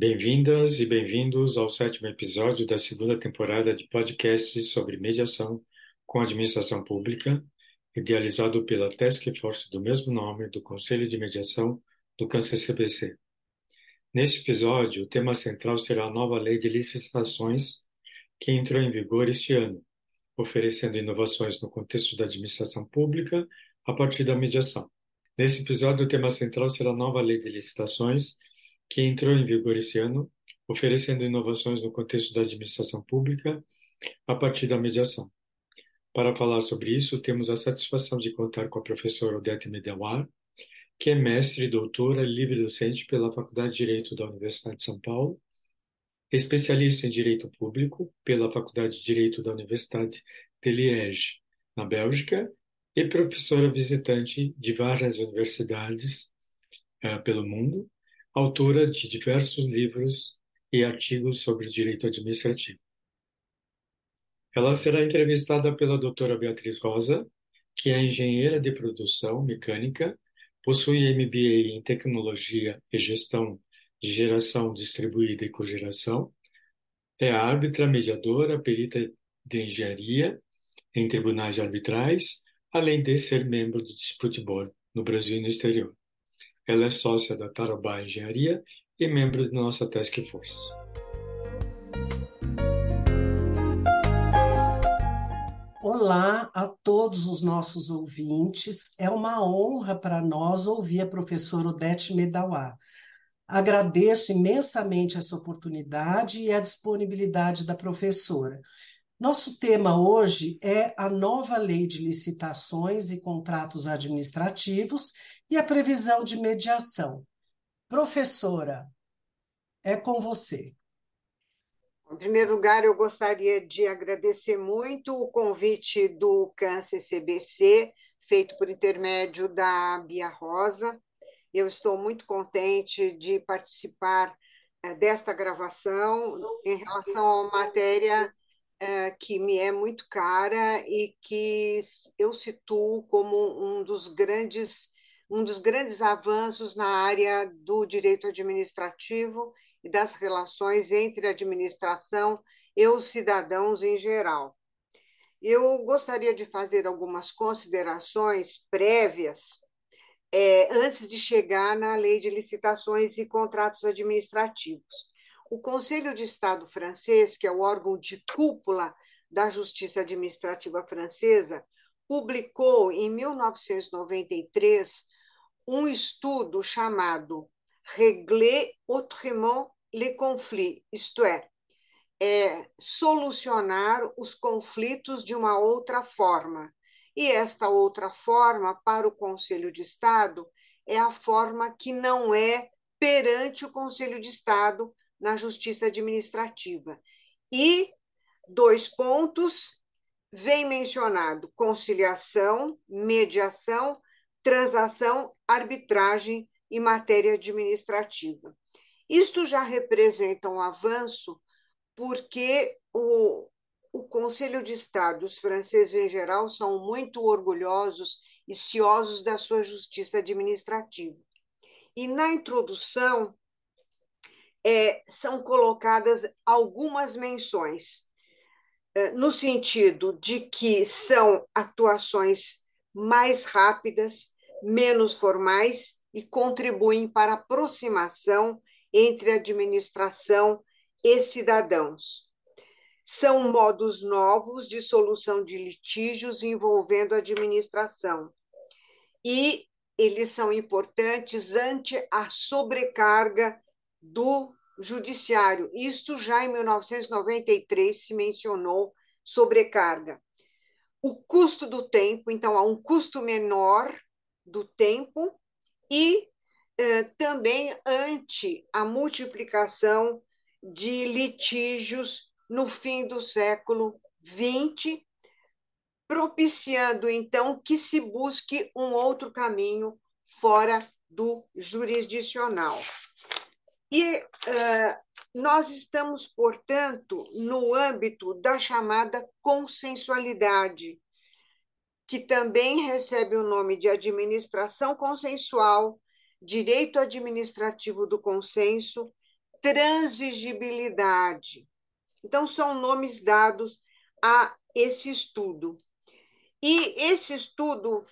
Bem-vindas e bem-vindos ao sétimo episódio da segunda temporada de podcasts sobre mediação com administração pública, idealizado pela Task Force do mesmo nome do Conselho de Mediação do Câncer-CBC. Neste episódio, o tema central será a nova lei de licitações que entrou em vigor este ano, oferecendo inovações no contexto da administração pública a partir da mediação. Nesse episódio, o tema central será a nova lei de licitações que entrou em vigor esse ano, oferecendo inovações no contexto da administração pública a partir da mediação. Para falar sobre isso, temos a satisfação de contar com a professora Odete Medawar, que é mestre e doutora livre-docente pela Faculdade de Direito da Universidade de São Paulo, especialista em Direito Público pela Faculdade de Direito da Universidade de Liège, na Bélgica, e professora visitante de várias universidades uh, pelo mundo, autora de diversos livros e artigos sobre direito administrativo. Ela será entrevistada pela doutora Beatriz Rosa, que é engenheira de produção mecânica, possui MBA em tecnologia e gestão de geração distribuída e cogeração, é árbitra, mediadora, perita de engenharia em tribunais arbitrais, além de ser membro do Dispute Board no Brasil e no exterior. Ela é sócia da Tarobá Engenharia e membro de nossa Task Force. Olá a todos os nossos ouvintes. É uma honra para nós ouvir a professora Odete Medawar. Agradeço imensamente essa oportunidade e a disponibilidade da professora. Nosso tema hoje é a nova lei de licitações e contratos administrativos e a previsão de mediação. Professora, é com você. Em primeiro lugar, eu gostaria de agradecer muito o convite do Câncer CBC, feito por intermédio da Bia Rosa. Eu estou muito contente de participar eh, desta gravação em relação uma matéria eh, que me é muito cara e que eu situo como um dos grandes um dos grandes avanços na área do direito administrativo e das relações entre a administração e os cidadãos em geral. Eu gostaria de fazer algumas considerações prévias é, antes de chegar na lei de licitações e contratos administrativos. O Conselho de Estado francês, que é o órgão de cúpula da justiça administrativa francesa, publicou em 1993 um estudo chamado Régler autrement les conflits, isto é, é, solucionar os conflitos de uma outra forma. E esta outra forma, para o Conselho de Estado, é a forma que não é perante o Conselho de Estado na Justiça Administrativa. E dois pontos vem mencionado: conciliação, mediação transação, arbitragem e matéria administrativa. Isto já representa um avanço porque o, o Conselho de Estado, os franceses em geral, são muito orgulhosos e ciosos da sua justiça administrativa. E na introdução é, são colocadas algumas menções, é, no sentido de que são atuações mais rápidas, menos formais e contribuem para a aproximação entre administração e cidadãos. São modos novos de solução de litígios envolvendo a administração. E eles são importantes ante a sobrecarga do judiciário. Isto já em 1993 se mencionou sobrecarga. O custo do tempo, então há um custo menor do tempo e eh, também ante a multiplicação de litígios no fim do século XX, propiciando então que se busque um outro caminho fora do jurisdicional. E uh, nós estamos, portanto, no âmbito da chamada consensualidade, que também recebe o nome de administração consensual, direito administrativo do consenso, transigibilidade. Então, são nomes dados a esse estudo. E esse estudo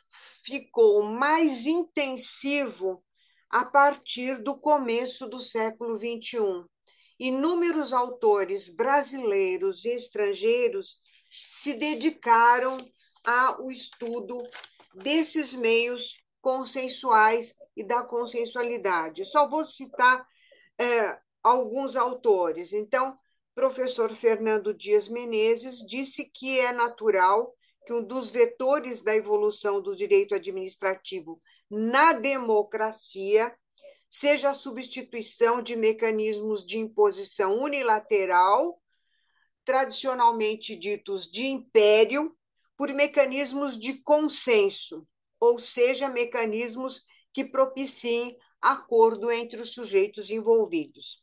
ficou mais intensivo a partir do começo do século XXI. Inúmeros autores brasileiros e estrangeiros se dedicaram ao estudo desses meios consensuais e da consensualidade. Só vou citar é, alguns autores. Então, professor Fernando Dias Menezes disse que é natural que um dos vetores da evolução do direito administrativo na democracia seja a substituição de mecanismos de imposição unilateral, tradicionalmente ditos de império, por mecanismos de consenso, ou seja, mecanismos que propiciem acordo entre os sujeitos envolvidos.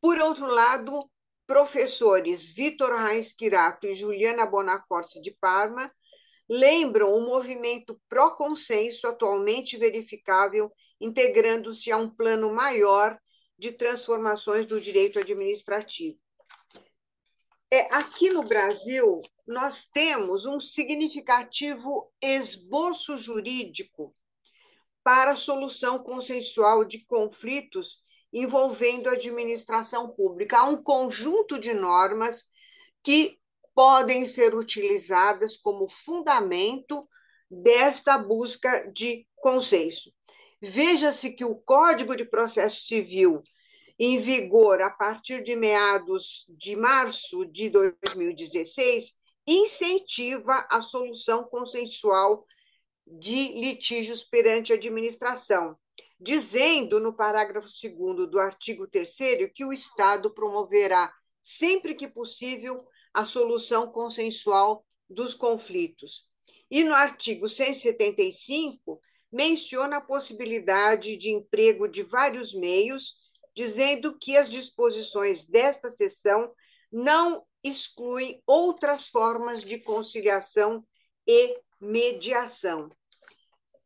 Por outro lado, professores Vitor Reis Quirato e Juliana Bonacorsi de Parma lembram o movimento pró-consenso atualmente verificável, integrando-se a um plano maior de transformações do direito administrativo. É, aqui no Brasil, nós temos um significativo esboço jurídico para a solução consensual de conflitos envolvendo a administração pública. Há um conjunto de normas que podem ser utilizadas como fundamento desta busca de consenso. Veja-se que o Código de Processo Civil, em vigor a partir de meados de março de 2016, incentiva a solução consensual de litígios perante a administração, dizendo no parágrafo 2 do artigo 3 que o Estado promoverá, sempre que possível, a solução consensual dos conflitos. E no artigo 175, menciona a possibilidade de emprego de vários meios, dizendo que as disposições desta seção não excluem outras formas de conciliação e mediação.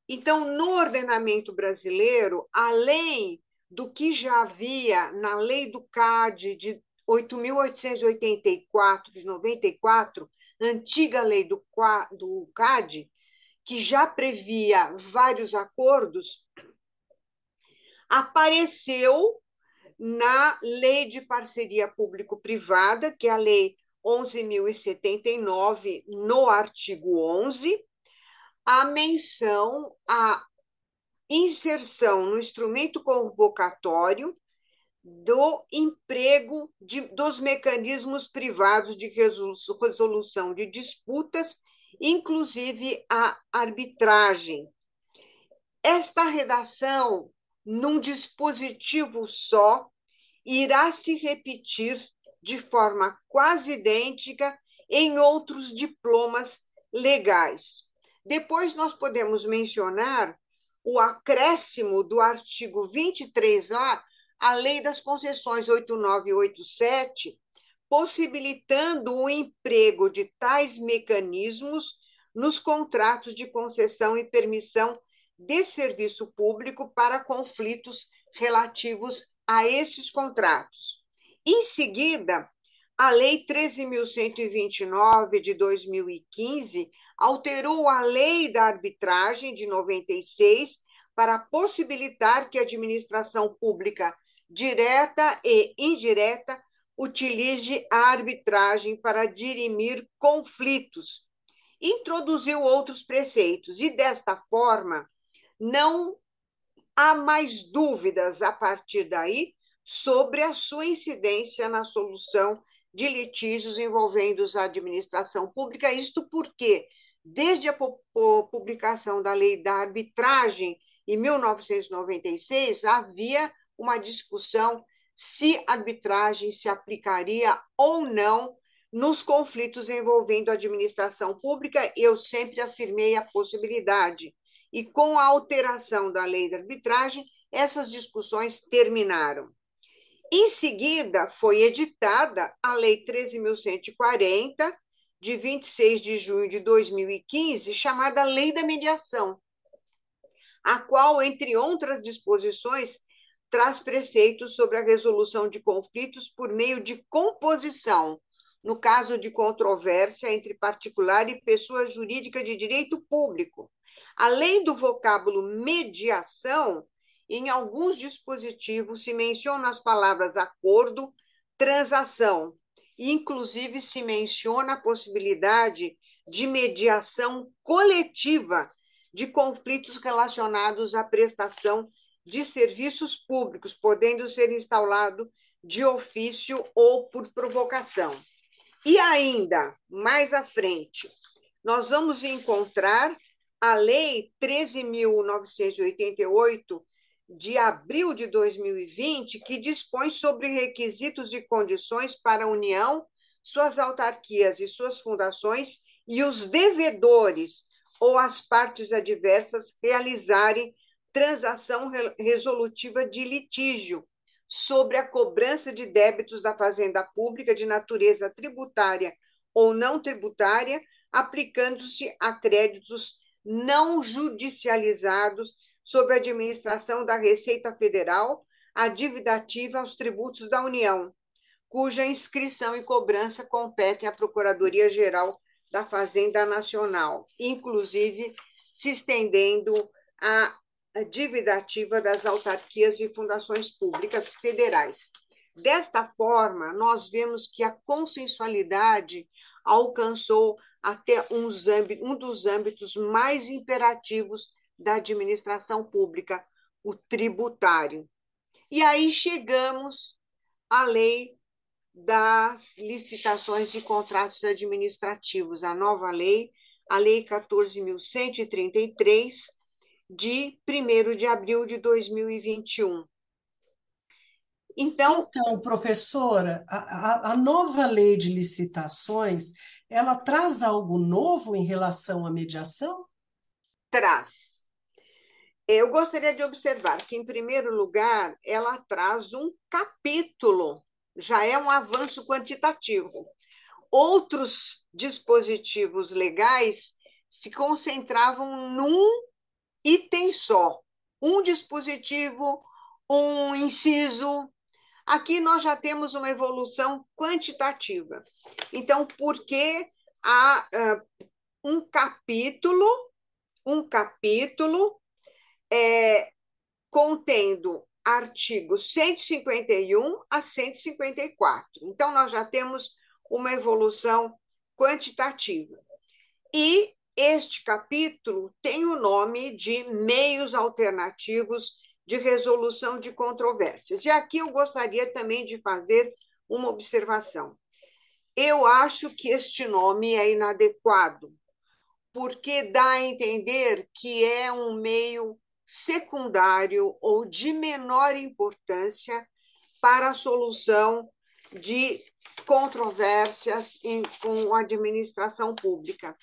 Então, no ordenamento brasileiro, além do que já havia na lei do CAD de 8.884 de 94, antiga lei do CAD, que já previa vários acordos, apareceu na Lei de Parceria Público-Privada, que é a Lei 11.079, no artigo 11, a menção à inserção no instrumento convocatório do emprego de, dos mecanismos privados de resolução de disputas, inclusive a arbitragem. Esta redação, num dispositivo só, irá se repetir de forma quase idêntica em outros diplomas legais. Depois, nós podemos mencionar o acréscimo do artigo 23A à Lei das Concessões 8987, possibilitando o emprego de tais mecanismos nos contratos de concessão e permissão de serviço público para conflitos relativos a esses contratos. Em seguida, a Lei 13.129 de 2015 alterou a Lei da Arbitragem de 96 para possibilitar que a administração pública direta e indireta utilize a arbitragem para dirimir conflitos. Introduziu outros preceitos e, desta forma, não há mais dúvidas a partir daí sobre a sua incidência na solução de litígios envolvendo a administração pública. Isto porque, desde a publicação da lei da arbitragem em 1996, havia uma discussão se arbitragem se aplicaria ou não nos conflitos envolvendo a administração pública. Eu sempre afirmei a possibilidade. E com a alteração da lei da arbitragem, essas discussões terminaram. Em seguida, foi editada a Lei 13.140, de 26 de junho de 2015, chamada Lei da Mediação, a qual, entre outras disposições, traz preceitos sobre a resolução de conflitos por meio de composição, no caso de controvérsia entre particular e pessoa jurídica de direito público. Além do vocábulo mediação, em alguns dispositivos se mencionam as palavras acordo, transação, inclusive se menciona a possibilidade de mediação coletiva de conflitos relacionados à prestação de serviços públicos, podendo ser instalado de ofício ou por provocação. E ainda, mais à frente, nós vamos encontrar a Lei 13.988, de abril de 2020, que dispõe sobre requisitos e condições para a União, suas autarquias e suas fundações e os devedores ou as partes adversas realizarem transação resolutiva de litígio sobre a cobrança de débitos da fazenda pública de natureza tributária ou não tributária, aplicando-se a créditos não judicializados sob a administração da Receita Federal, a dívida ativa aos tributos da União, cuja inscrição e cobrança competem à Procuradoria-Geral da Fazenda Nacional, inclusive se estendendo à dívida ativa das autarquias e fundações públicas federais. Desta forma, nós vemos que a consensualidade alcançou até um dos âmbitos mais imperativos da administração pública, o tributário. E aí chegamos à lei das licitações e contratos administrativos, a nova lei, a Lei 14.133, de 1 de abril de 2021. Então, então professora, a, a, nova lei de licitações, ela traz algo novo em relação à mediação? Traz. Eu gostaria de observar que, em primeiro lugar, ela traz um capítulo, já é um avanço quantitativo. Outros dispositivos legais se concentravam num item só, um dispositivo, um inciso. Aqui nós já temos uma evolução quantitativa. Então, por que há uh, um capítulo, um capítulo é, contendo artigos 151 a 154. Então, nós já temos uma evolução quantitativa. E este capítulo tem o nome de Meios Alternativos de Resolução de Controvérsias. E aqui eu gostaria também de fazer uma observação. Eu acho que este nome é inadequado, porque dá a entender que é um meio secundário ou de menor importância para a solução de controvérsias em, com a administração pública.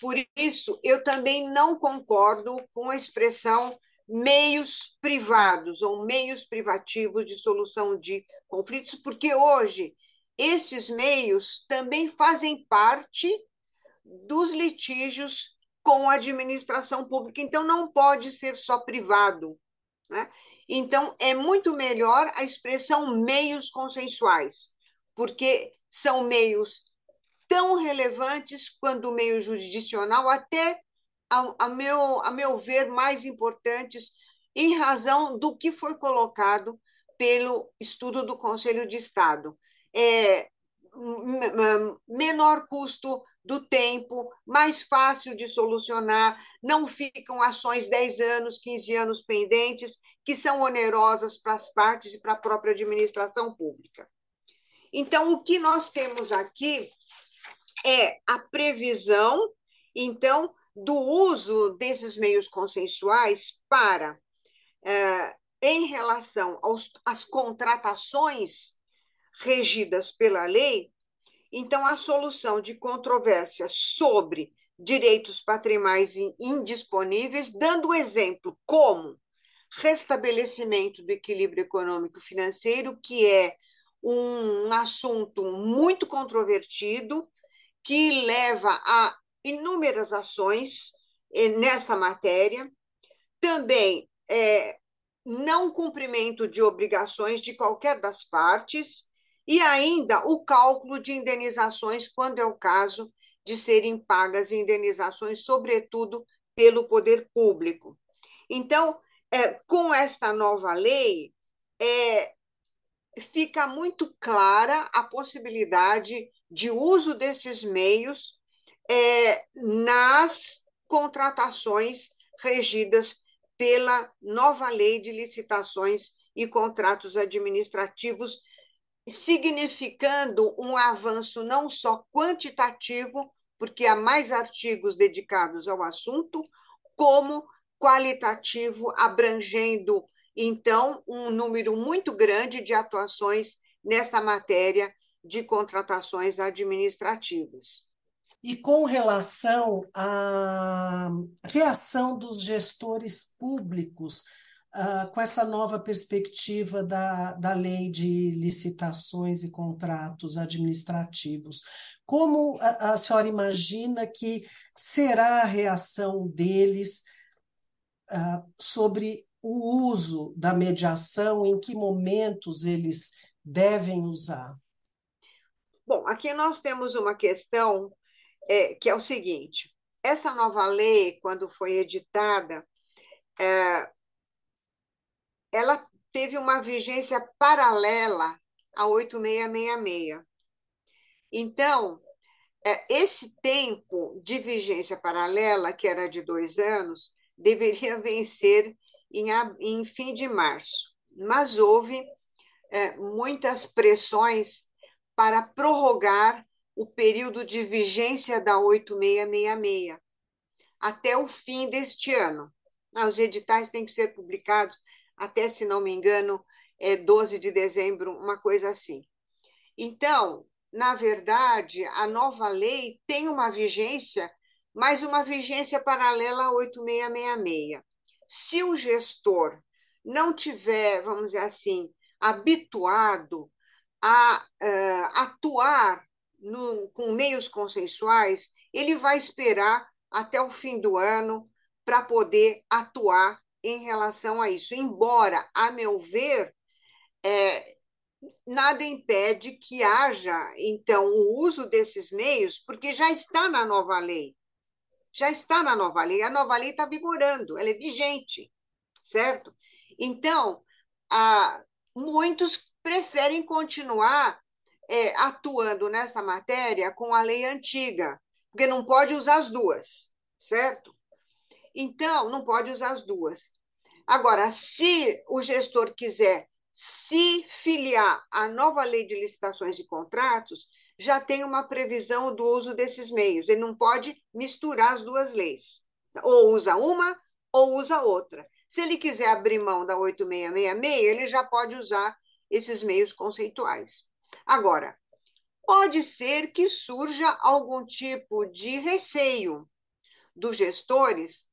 Por isso, eu também não concordo com a expressão meios privados ou meios privativos de solução de conflitos, porque hoje esses meios também fazem parte dos litígios com a administração pública, então não pode ser só privado. Né? Então, é muito melhor a expressão meios consensuais, porque são meios tão relevantes quanto o meio jurisdicional, até, a, a, meu, a meu ver, mais importantes, em razão do que foi colocado pelo estudo do Conselho de Estado. É, menor custo do tempo, mais fácil de solucionar, não ficam ações 10 anos, 15 anos pendentes, que são onerosas para as partes e para a própria administração pública. Então, o que nós temos aqui é a previsão, então, do uso desses meios consensuais para, é, em relação aos, às contratações regidas pela lei, então a solução de controvérsias sobre direitos patrimais indisponíveis, dando exemplo como restabelecimento do equilíbrio econômico financeiro, que é um assunto muito controvertido, que leva a inúmeras ações eh, nesta matéria. Também é, não cumprimento de obrigações de qualquer das partes e ainda o cálculo de indenizações, quando é o caso de serem pagas indenizações, sobretudo pelo poder público. Então, é, com esta nova lei, é, fica muito clara a possibilidade de uso desses meios é, nas contratações regidas pela nova lei de licitações e contratos administrativos, significando um avanço não só quantitativo, porque há mais artigos dedicados ao assunto, como qualitativo, abrangendo, então, um número muito grande de atuações nesta matéria de contratações administrativas. E com relação à reação dos gestores públicos uh, com essa nova perspectiva da, da lei de licitações e contratos administrativos, como a, a senhora imagina que será a reação deles uh, sobre o uso da mediação, em que momentos eles devem usar? Bom, aqui nós temos uma questão é, que é o seguinte: essa nova lei, quando foi editada, é, ela teve uma vigência paralela a 8666. Então, é, esse tempo de vigência paralela, que era de dois anos, deveria vencer em, em fim de março. Mas houve é, muitas pressões para prorrogar o período de vigência da 8666 até o fim deste ano. Ah, os editais têm que ser publicados até, se não me engano, é 12 de dezembro, uma coisa assim. Então, na verdade, a nova lei tem uma vigência, mas uma vigência paralela à 8666. Se o gestor não tiver, vamos dizer assim, habituado a uh, atuar no, com meios consensuais, ele vai esperar até o fim do ano para poder atuar em relação a isso. Embora, a meu ver, é, nada impede que haja, então, o uso desses meios, porque já está na nova lei. Já está na nova lei. A nova lei está vigorando, ela é vigente, certo? Então, ah, muitos preferem continuar é, atuando nessa matéria com a lei antiga, porque não pode usar as duas, certo? Então, não pode usar as duas. Agora, se o gestor quiser se filiar à nova lei de licitações e contratos, já tem uma previsão do uso desses meios. Ele não pode misturar as duas leis. Ou usa uma ou usa outra. Se ele quiser abrir mão da 8666, ele já pode usar esses meios conceituais. Agora, pode ser que surja algum tipo de receio dos gestores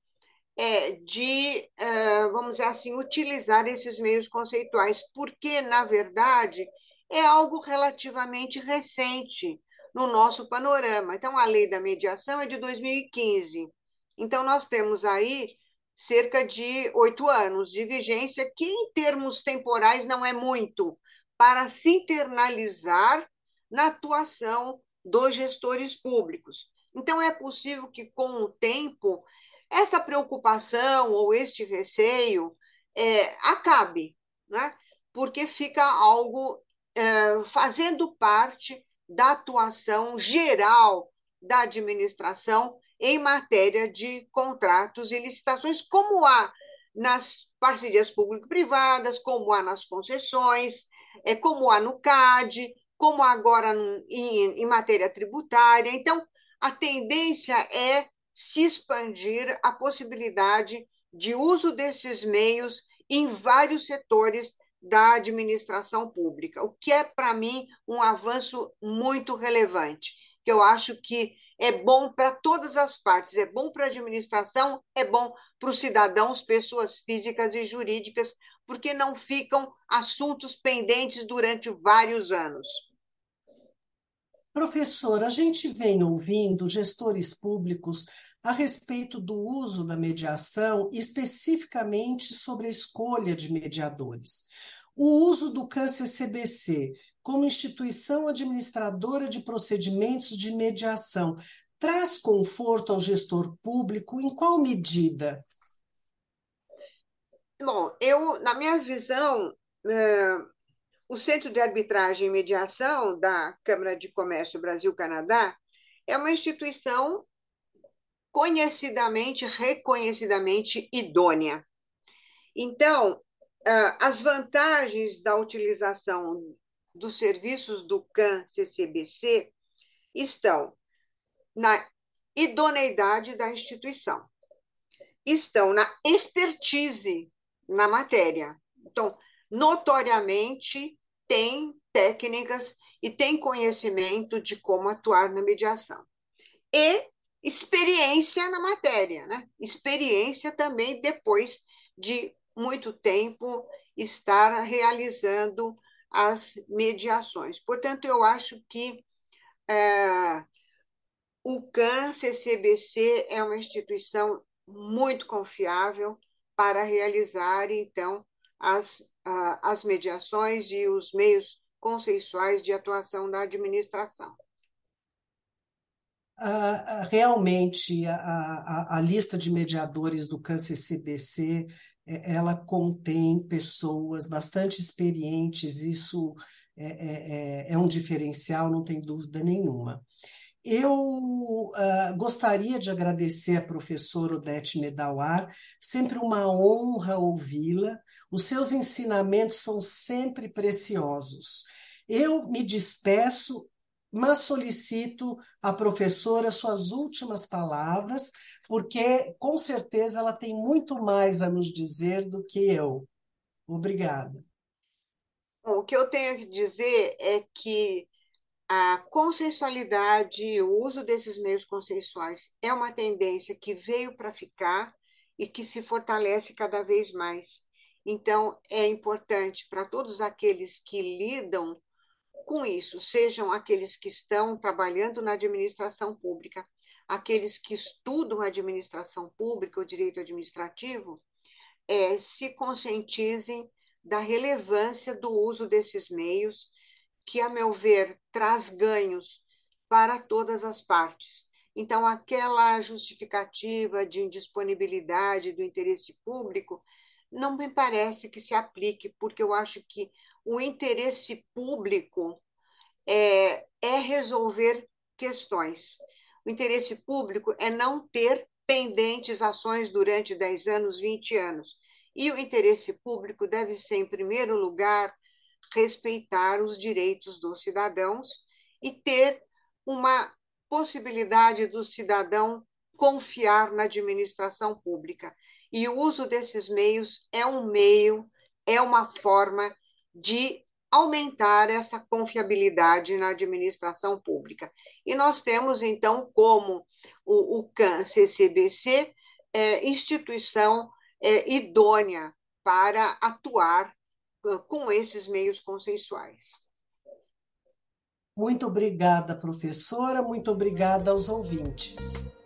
é, de, é, vamos dizer assim, utilizar esses meios conceituais, porque, na verdade, é algo relativamente recente no nosso panorama. Então, a lei da mediação é de 2015. Então, nós temos aí cerca de oito anos de vigência, que, em termos temporais, não é muito, para se internalizar na atuação dos gestores públicos. Então, é possível que, com o tempo, essa preocupação ou este receio é, acabe, né? porque fica algo é, fazendo parte da atuação geral da administração em matéria de contratos e licitações, como há nas parcerias público-privadas, como há nas concessões, é, como há no CAD, como agora em, em matéria tributária. Então, a tendência é se expandir a possibilidade de uso desses meios em vários setores da administração pública, o que é, para mim, um avanço muito relevante, que eu acho que é bom para todas as partes, é bom para a administração, é bom para os cidadãos, pessoas físicas e jurídicas, porque não ficam assuntos pendentes durante vários anos. Professor, a gente vem ouvindo gestores públicos a respeito do uso da mediação, especificamente sobre a escolha de mediadores. O uso do câncer-CBC como instituição administradora de procedimentos de mediação traz conforto ao gestor público em qual medida? Bom, eu, na minha visão, é, o Centro de Arbitragem e Mediação da Câmara de Comércio Brasil-Canadá é uma instituição conhecidamente, reconhecidamente idônea. Então, as vantagens da utilização dos serviços do CAN-CCBC estão na idoneidade da instituição, estão na expertise na matéria. Então, notoriamente, tem técnicas e tem conhecimento de como atuar na mediação. E experiência na matéria, né? Experiência também depois de muito tempo estar realizando as mediações. Portanto, eu acho que é, o CAN-CCBC é uma instituição muito confiável para realizar, então, as, as mediações e os meios consensuais de atuação da administração. Uh, realmente, a, a, a, lista de mediadores do CAN-CCBC, ela contém pessoas bastante experientes, isso é, é, é um diferencial, não tem dúvida nenhuma. Eu uh, gostaria de agradecer a professora Odete Medawar, sempre uma honra ouvi-la. Os seus ensinamentos são sempre preciosos. Eu me despeço, mas solicito à professora suas últimas palavras, porque com certeza ela tem muito mais a nos dizer do que eu. Obrigada. Bom, o que eu tenho que dizer é que a consensualidade o uso desses meios consensuais é uma tendência que veio para ficar e que se fortalece cada vez mais. Então, é importante para todos aqueles que lidam com isso, sejam aqueles que estão trabalhando na administração pública, aqueles que estudam administração pública, o direito administrativo, é, se conscientizem da relevância do uso desses meios que, a meu ver, traz ganhos para todas as partes. Então, aquela justificativa de indisponibilidade do interesse público não me parece que se aplique, porque eu acho que o interesse público é, é resolver questões. O interesse público é não ter pendentes ações durante 10 anos, 20 anos. E o interesse público deve ser, em primeiro lugar, respeitar os direitos dos cidadãos e ter uma possibilidade do cidadão confiar na administração pública. E o uso desses meios é um meio, é uma forma de aumentar essa confiabilidade na administração pública. E nós temos, então, como o, o CAN-CCBC, é, instituição é, idônea para atuar com esses meios consensuais. Muito obrigada, professora, muito obrigada aos ouvintes.